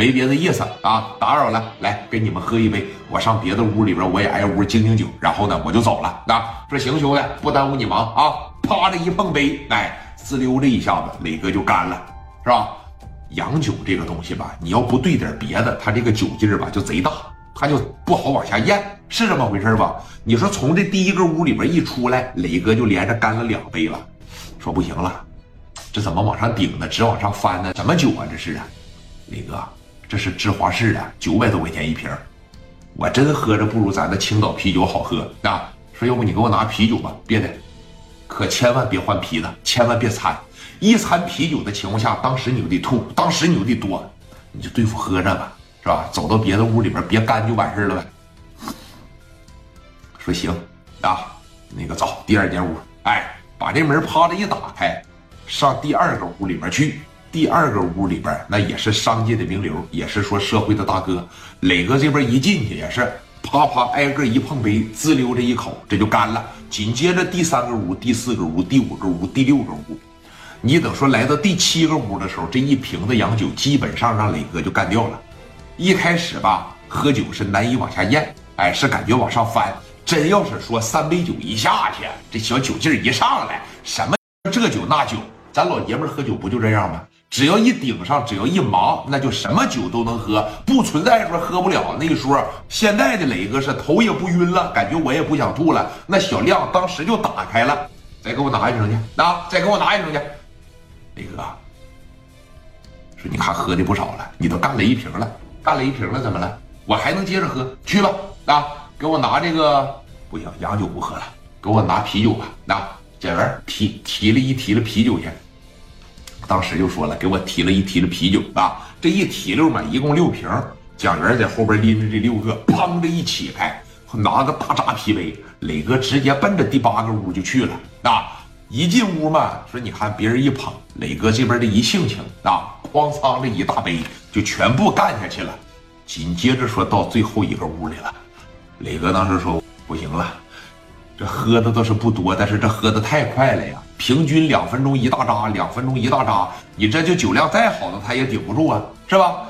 没别的意思啊，打扰了，来跟你们喝一杯。我上别的屋里边，我也挨屋敬敬酒，然后呢，我就走了。那说行，兄弟，不耽误你忙啊。啪的一碰杯，哎，滋溜的一下子，磊哥就干了，是吧？洋酒这个东西吧，你要不兑点别的，它这个酒劲儿吧就贼大，它就不好往下咽，是这么回事吧？你说从这第一个屋里边一出来，磊哥就连着干了两杯了，说不行了，这怎么往上顶呢？直往上翻呢？什么酒啊？这是啊，磊哥。这是芝华士的，九百多块钱一瓶我真喝着不如咱的青岛啤酒好喝啊！说要不你给我拿啤酒吧，别的，可千万别换啤的，千万别掺，一掺啤酒的情况下，当时你就得吐，当时你就得多，你就对付喝着吧，是吧？走到别的屋里边，别干就完事了呗。说行啊，那个走第二间屋，哎，把这门啪的一打开，上第二个屋里面去。第二个屋里边，那也是商界的名流，也是说社会的大哥。磊哥这边一进去，也是啪啪挨个一碰杯，滋溜这一口，这就干了。紧接着第三个屋、第四个屋、第五个屋、第六个屋，你等说来到第七个屋的时候，这一瓶子洋酒基本上让磊哥就干掉了。一开始吧，喝酒是难以往下咽，哎，是感觉往上翻。真要是说三杯酒一下去，这小酒劲儿一上来，什么这酒那酒，咱老爷们喝酒不就这样吗？只要一顶上，只要一忙，那就什么酒都能喝，不存在说喝不了那一说。现在的磊哥是头也不晕了，感觉我也不想吐了。那小亮当时就打开了，再给我拿一瓶去，啊，再给我拿一瓶去。磊哥说：“你看喝的不少了，你都干了一瓶了，干了一瓶了，怎么了？我还能接着喝，去吧。啊，给我拿这个不行，洋酒不喝了，给我拿啤酒吧。那蒋元提提了一提了啤酒去。”当时就说了，给我提了一提了啤酒啊，这一提溜嘛，一共六瓶。蒋元在后边拎着这六个，砰的一起开，拿个大扎啤杯，磊哥直接奔着第八个屋就去了啊！一进屋嘛，说你看别人一捧，磊哥这边的一性情啊，哐仓的一大杯就全部干下去了。紧接着说到最后一个屋里了，磊哥当时说不行了。这喝的倒是不多，但是这喝的太快了呀！平均两分钟一大扎，两分钟一大扎，你这就酒量再好的他也顶不住啊，是吧？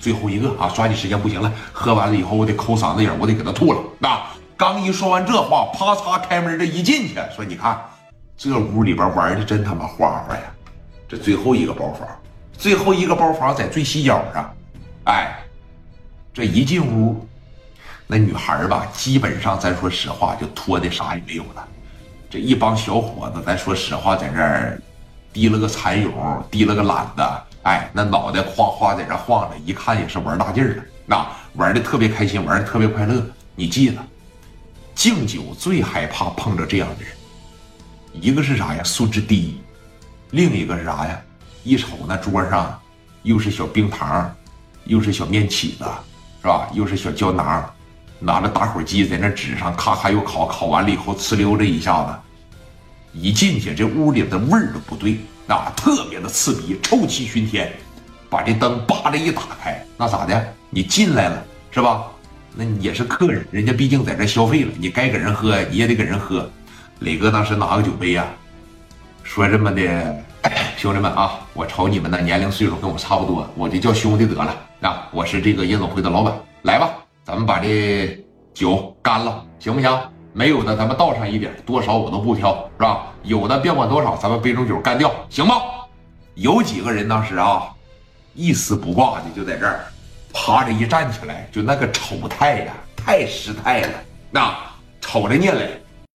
最后一个啊，抓紧时间，不行了，喝完了以后我得抠嗓子眼，我得给他吐了。那刚一说完这话，啪嚓开门这一进去，说你看，这屋里边玩的真他妈花花呀！这最后一个包房，最后一个包房在最西角上，哎，这一进屋。那女孩吧，基本上咱说实话，就脱的啥也没有了。这一帮小伙子，咱说实话，在这儿提了个蚕蛹，提了个懒子，哎，那脑袋哗哗在这晃着，一看也是玩大劲儿的，那玩的特别开心，玩的特别快乐。你记得，敬酒最害怕碰着这样的人，一个是啥呀？素质低，另一个是啥呀？一瞅那桌上，又是小冰糖，又是小面起子，是吧？又是小胶囊。拿着打火机在那纸上咔咔又烤，烤完了以后呲溜这一下子，一进去这屋里的味儿都不对，啊，特别的刺鼻，臭气熏天。把这灯叭的一打开，那咋的？你进来了是吧？那你也是客人，人家毕竟在这消费了，你该给人喝你也得给人喝。磊哥当时拿个酒杯呀，说这么的，兄弟们啊，我瞅你们那年龄岁数跟我差不多，我就叫兄弟得了啊，我是这个夜总会的老板，来吧。咱们把这酒干了，行不行？没有的，咱们倒上一点，多少我都不挑，是吧？有的别管多少，咱们杯中酒干掉，行吗？有几个人当时啊，一丝不挂的就在这儿，趴着一站起来，就那个丑态呀，太失态了。那瞅着聂磊